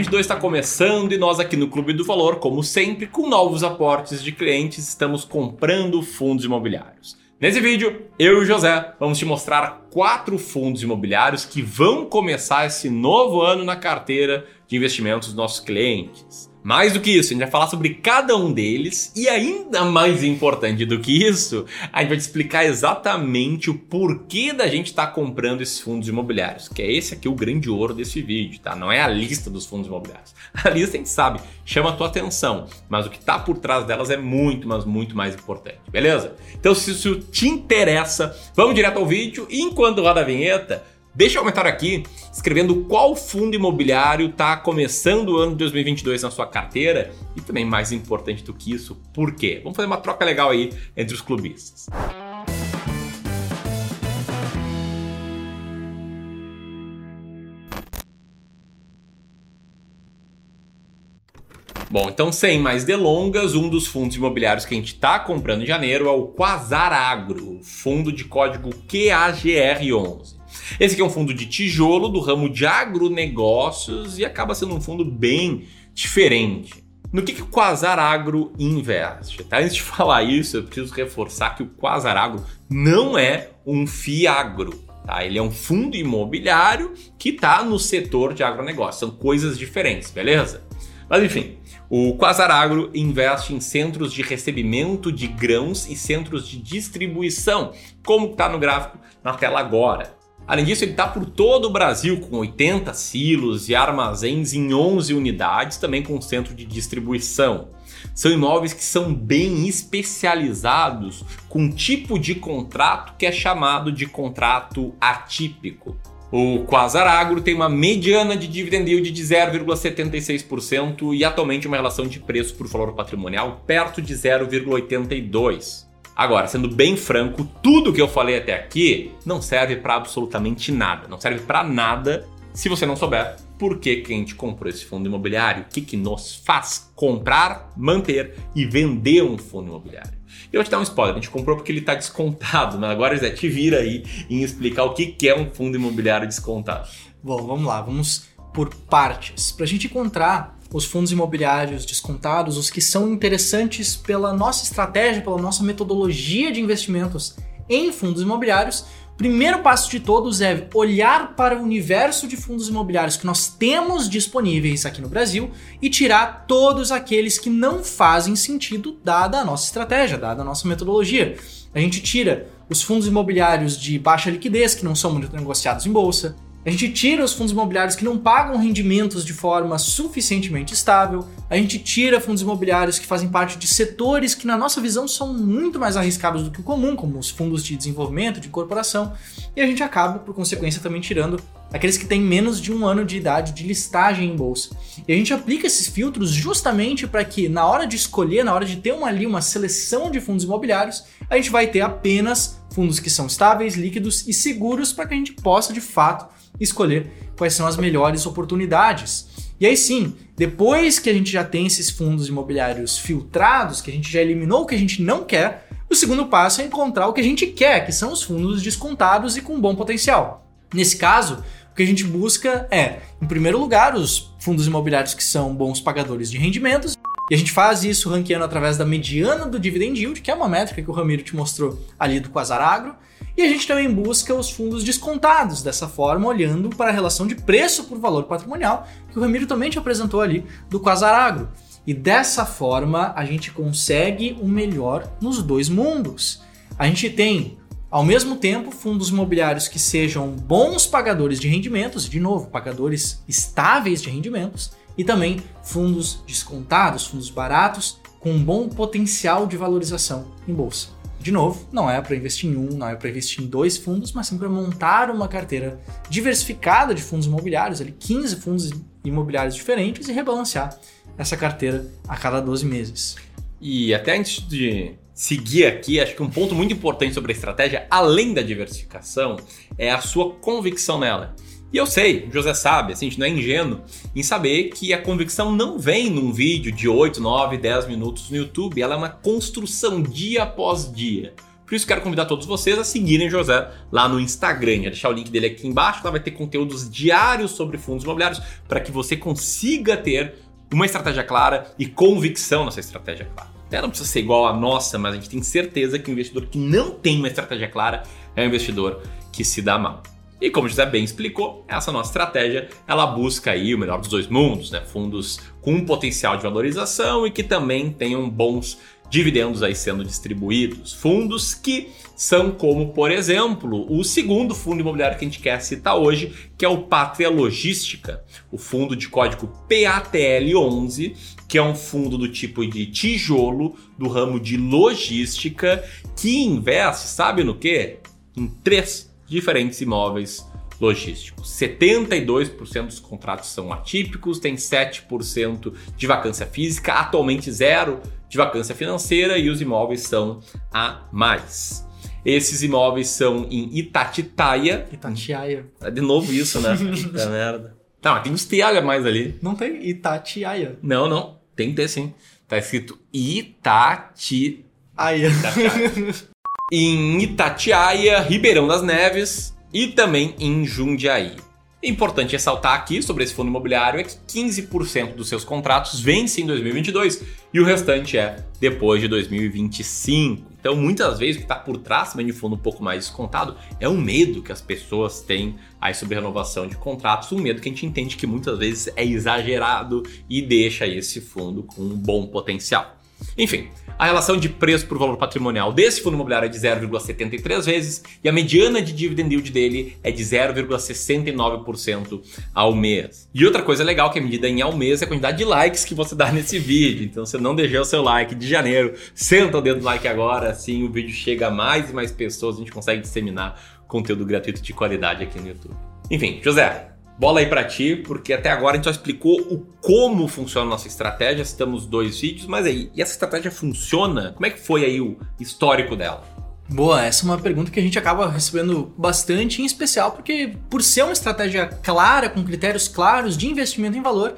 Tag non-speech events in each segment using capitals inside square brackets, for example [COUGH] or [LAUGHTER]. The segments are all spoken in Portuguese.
2022 está começando e nós aqui no Clube do Valor, como sempre, com novos aportes de clientes, estamos comprando fundos imobiliários. Nesse vídeo, eu e o José vamos te mostrar quatro fundos imobiliários que vão começar esse novo ano na carteira de investimentos dos nossos clientes. Mais do que isso, a gente vai falar sobre cada um deles e ainda mais importante do que isso, a gente vai te explicar exatamente o porquê da gente estar tá comprando esses fundos imobiliários, que é esse aqui o grande ouro desse vídeo, tá? Não é a lista dos fundos imobiliários. [LAUGHS] A lista a gente sabe, chama a tua atenção, mas o que está por trás delas é muito, mas muito mais importante, beleza? Então se isso te interessa, vamos direto ao vídeo e enquanto roda a vinheta, Deixa um comentário aqui escrevendo qual fundo imobiliário está começando o ano de 2022 na sua carteira e também mais importante do que isso, por quê? Vamos fazer uma troca legal aí entre os clubistas. Bom, então sem mais delongas, um dos fundos imobiliários que a gente está comprando em janeiro é o Quasar Agro, fundo de código QAGR11. Esse aqui é um fundo de tijolo do ramo de agronegócios e acaba sendo um fundo bem diferente. No que, que o Quasar Agro investe? Tá? Antes de [LAUGHS] falar isso, eu preciso reforçar que o Quasar Agro não é um FIAGRO. Tá? Ele é um fundo imobiliário que está no setor de agronegócio. São coisas diferentes, beleza? Mas enfim, o Quasar Agro investe em centros de recebimento de grãos e centros de distribuição, como está no gráfico na tela agora. Além disso, ele está por todo o Brasil com 80 silos e armazéns em 11 unidades, também com centro de distribuição. São imóveis que são bem especializados com um tipo de contrato que é chamado de contrato atípico. O Quasar Agro tem uma mediana de dividend yield de 0,76% e atualmente uma relação de preço por valor patrimonial perto de 0,82. Agora, sendo bem franco, tudo que eu falei até aqui não serve para absolutamente nada. Não serve para nada se você não souber por que, que a gente comprou esse fundo imobiliário, o que, que nos faz comprar, manter e vender um fundo imobiliário. Eu vou te dar um spoiler, a gente comprou porque ele está descontado, mas agora Zé, te vira aí em explicar o que, que é um fundo imobiliário descontado. Bom, vamos lá, vamos por partes. Para a gente encontrar os fundos imobiliários descontados, os que são interessantes pela nossa estratégia, pela nossa metodologia de investimentos em fundos imobiliários, primeiro passo de todos é olhar para o universo de fundos imobiliários que nós temos disponíveis aqui no Brasil e tirar todos aqueles que não fazem sentido dada a nossa estratégia, dada a nossa metodologia. A gente tira os fundos imobiliários de baixa liquidez, que não são muito negociados em bolsa, a gente tira os fundos imobiliários que não pagam rendimentos de forma suficientemente estável. A gente tira fundos imobiliários que fazem parte de setores que, na nossa visão, são muito mais arriscados do que o comum, como os fundos de desenvolvimento, de incorporação. E a gente acaba, por consequência, também tirando aqueles que têm menos de um ano de idade de listagem em bolsa. E a gente aplica esses filtros justamente para que, na hora de escolher, na hora de ter uma, ali uma seleção de fundos imobiliários, a gente vai ter apenas fundos que são estáveis, líquidos e seguros para que a gente possa, de fato, escolher quais são as melhores oportunidades. E aí sim, depois que a gente já tem esses fundos imobiliários filtrados, que a gente já eliminou o que a gente não quer, o segundo passo é encontrar o que a gente quer, que são os fundos descontados e com bom potencial. Nesse caso, que a gente busca é, em primeiro lugar, os fundos imobiliários que são bons pagadores de rendimentos. E a gente faz isso ranqueando através da mediana do dividend yield, que é uma métrica que o Ramiro te mostrou ali do Quasar Agro. E a gente também busca os fundos descontados, dessa forma, olhando para a relação de preço por valor patrimonial, que o Ramiro também te apresentou ali do Quasaragro. E dessa forma, a gente consegue o melhor nos dois mundos. A gente tem, ao mesmo tempo, fundos imobiliários que sejam bons pagadores de rendimentos, de novo, pagadores estáveis de rendimentos, e também fundos descontados, fundos baratos, com um bom potencial de valorização em bolsa. De novo, não é para investir em um, não é para investir em dois fundos, mas sim para montar uma carteira diversificada de fundos imobiliários, ali 15 fundos imobiliários diferentes e rebalancear essa carteira a cada 12 meses. E até antes de seguir aqui, acho que um ponto muito importante sobre a estratégia, além da diversificação, é a sua convicção nela. E eu sei, o José sabe, assim, a gente não é ingênuo em saber que a convicção não vem num vídeo de 8, 9, 10 minutos no YouTube, ela é uma construção dia após dia. Por isso quero convidar todos vocês a seguirem José lá no Instagram. Já deixar o link dele aqui embaixo, lá vai ter conteúdos diários sobre fundos imobiliários para que você consiga ter uma estratégia clara e convicção nessa estratégia clara. Ela não precisa ser igual à nossa, mas a gente tem certeza que o investidor que não tem uma estratégia clara é um investidor que se dá mal. E como o José bem explicou, essa nossa estratégia ela busca aí o melhor dos dois mundos, né? Fundos com um potencial de valorização e que também tenham bons dividendos aí sendo distribuídos. Fundos que são como, por exemplo, o segundo fundo imobiliário que a gente quer citar hoje, que é o Pátria Logística, o fundo de código PATL11, que é um fundo do tipo de tijolo do ramo de logística que investe, sabe no quê? Em três diferentes imóveis logísticos. 72% dos contratos são atípicos, tem 7% de vacância física, atualmente zero de vacância financeira e os imóveis são a mais. Esses imóveis são em Itatitaia. Itatiaia. É de novo isso, né? [LAUGHS] Puta merda. Tá, mas tem uns Tiaga mais ali. Não tem Itatiaia. Não, não. Tem que ter sim. Tá escrito Itati... Aia. [LAUGHS] em Itatiaia, Ribeirão das Neves e também em Jundiaí. Importante ressaltar aqui sobre esse fundo imobiliário é que 15% dos seus contratos vencem em 2022 e o restante é depois de 2025. Então, muitas vezes, o que está por trás também de fundo um pouco mais descontado é o medo que as pessoas têm aí sobre renovação de contratos, um medo que a gente entende que muitas vezes é exagerado e deixa esse fundo com um bom potencial. Enfim, a relação de preço por valor patrimonial desse fundo imobiliário é de 0,73 vezes e a mediana de dividend yield dele é de 0,69% ao mês. E outra coisa legal que é medida em ao mês é a quantidade de likes que você dá nesse vídeo. Então, se não deixou o seu like de janeiro, senta o dedo no like agora, assim o vídeo chega a mais e mais pessoas, a gente consegue disseminar conteúdo gratuito de qualidade aqui no YouTube. Enfim, José, bola aí para ti, porque até agora a gente só explicou o como funciona a nossa estratégia, citamos dois vídeos, mas aí, e essa estratégia funciona? Como é que foi aí o histórico dela? Boa, essa é uma pergunta que a gente acaba recebendo bastante, em especial porque, por ser uma estratégia clara, com critérios claros de investimento em valor,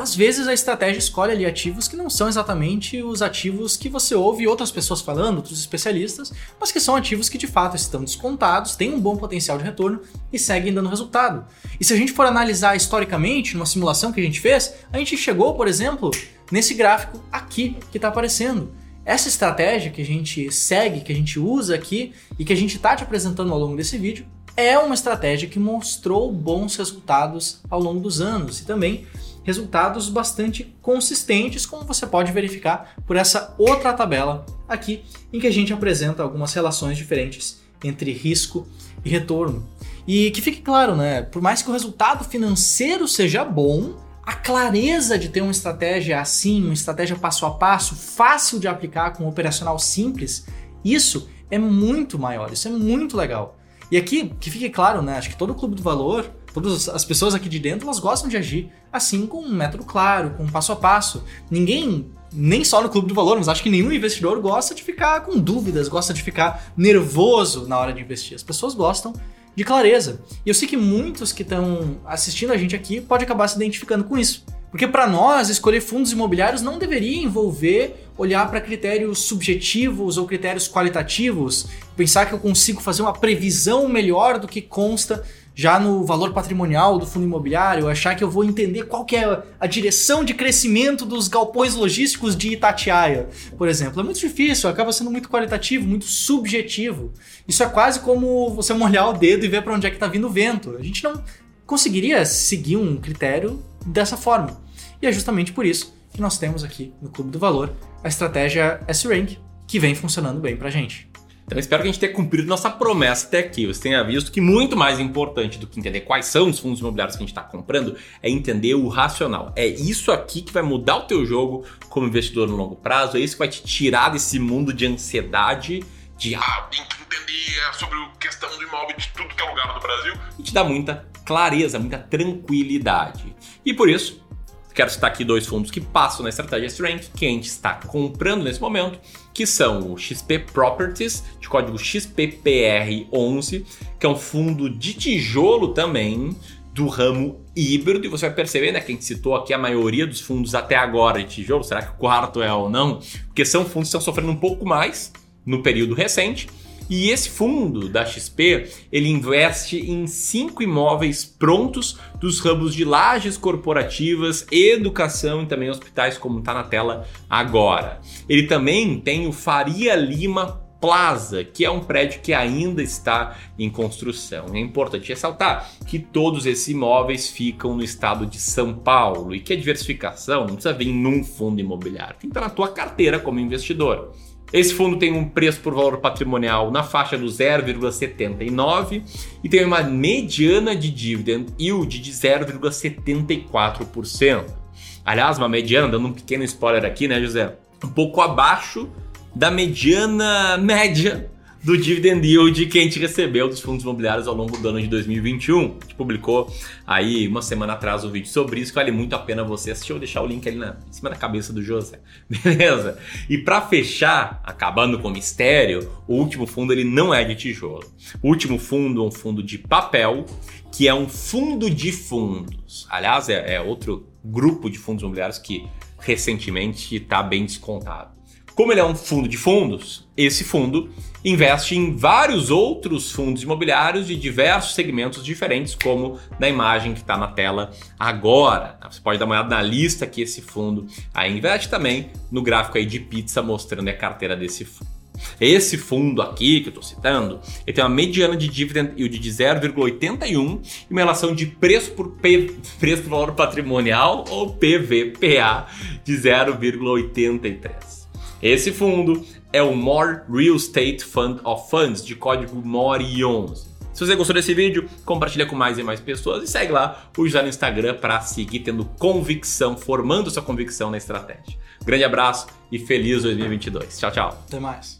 às vezes a estratégia escolhe ali ativos que não são exatamente os ativos que você ouve outras pessoas falando, outros especialistas, mas que são ativos que de fato estão descontados, têm um bom potencial de retorno e seguem dando resultado. E se a gente for analisar historicamente, numa simulação que a gente fez, a gente chegou, por exemplo, nesse gráfico aqui que está aparecendo. Essa estratégia que a gente segue, que a gente usa aqui e que a gente está te apresentando ao longo desse vídeo é uma estratégia que mostrou bons resultados ao longo dos anos e também resultados bastante consistentes, como você pode verificar por essa outra tabela aqui, em que a gente apresenta algumas relações diferentes entre risco e retorno. E que fique claro, né? Por mais que o resultado financeiro seja bom, a clareza de ter uma estratégia assim, uma estratégia passo a passo, fácil de aplicar com um operacional simples, isso é muito maior, isso é muito legal. E aqui, que fique claro, né? Acho que todo clube do valor Todas as pessoas aqui de dentro, elas gostam de agir assim, com um método claro, com um passo a passo. Ninguém, nem só no Clube do Valor, mas acho que nenhum investidor gosta de ficar com dúvidas, gosta de ficar nervoso na hora de investir. As pessoas gostam de clareza. E eu sei que muitos que estão assistindo a gente aqui podem acabar se identificando com isso. Porque para nós, escolher fundos imobiliários não deveria envolver olhar para critérios subjetivos ou critérios qualitativos, pensar que eu consigo fazer uma previsão melhor do que consta já no valor patrimonial do fundo imobiliário, achar que eu vou entender qual que é a direção de crescimento dos galpões logísticos de Itatiaia, por exemplo. É muito difícil, acaba sendo muito qualitativo, muito subjetivo. Isso é quase como você molhar o dedo e ver para onde é que está vindo o vento. A gente não conseguiria seguir um critério dessa forma. E é justamente por isso que nós temos aqui no Clube do Valor a estratégia S-Rank, que vem funcionando bem para gente. Então espero que a gente tenha cumprido nossa promessa até aqui. Você tenha visto que muito mais importante do que entender quais são os fundos imobiliários que a gente está comprando é entender o racional. É isso aqui que vai mudar o teu jogo como investidor no longo prazo. É isso que vai te tirar desse mundo de ansiedade, de ah, tem que entender sobre a questão do imóvel de tudo que é lugar do Brasil. E te dá muita clareza, muita tranquilidade. E por isso, quero citar aqui dois fundos que passam na estratégia Strength que a gente está comprando nesse momento que são o XP Properties, de código XPPR11, que é um fundo de tijolo também do ramo híbrido, e você vai perceber, né, que a gente citou aqui a maioria dos fundos até agora de tijolo, será que o quarto é ou não? Porque são fundos que estão sofrendo um pouco mais no período recente, E esse fundo da XP, ele investe em cinco imóveis prontos dos ramos de lajes corporativas, educação e também hospitais, como está na tela agora. Ele também tem o Faria Lima Plaza, que é um prédio que ainda está em construção. É importante ressaltar que todos esses imóveis ficam no estado de São Paulo e que a diversificação não precisa vir num fundo imobiliário, tem que estar na tua carteira como investidor. Esse fundo tem um preço por valor patrimonial na faixa do 0,79 e tem uma mediana de dividend yield de 0,74%. Aliás, uma mediana, dando um pequeno spoiler aqui, né, José? Um pouco abaixo da mediana média do dividend yield que a gente recebeu dos fundos imobiliários ao longo do ano de 2021. A gente publicou aí uma semana atrás um vídeo sobre isso, que vale muito a pena você assistir. Eu vou deixar o link ali na, em cima da cabeça do José. [LAUGHS] Beleza? E para fechar, acabando com o mistério, o último fundo ele não é de tijolo. O último fundo é um fundo de papel, que é um fundo de fundos. Aliás, é, é outro grupo de fundos imobiliários que recentemente está bem descontado. Como ele é um fundo de fundos, esse fundo investe em vários outros fundos imobiliários de diversos segmentos diferentes, como na imagem que está na tela agora. Você pode dar uma olhada na lista que esse fundo aí investe também no gráfico aí de pizza mostrando a carteira desse fundo. Esse fundo aqui que eu estou citando, ele tem uma mediana de dividend yield de 0,81 e uma relação de preço por P, preço por valor patrimonial ou PVPA de 0,83. Esse fundo é o More Real Estate Fund of Funds, de código MORI11. Se você gostou desse vídeo, compartilha com mais e mais pessoas e segue lá o José no Instagram para seguir tendo convicção, formando sua convicção na estratégia. Grande abraço e feliz 2022. Tchau, tchau. Até mais.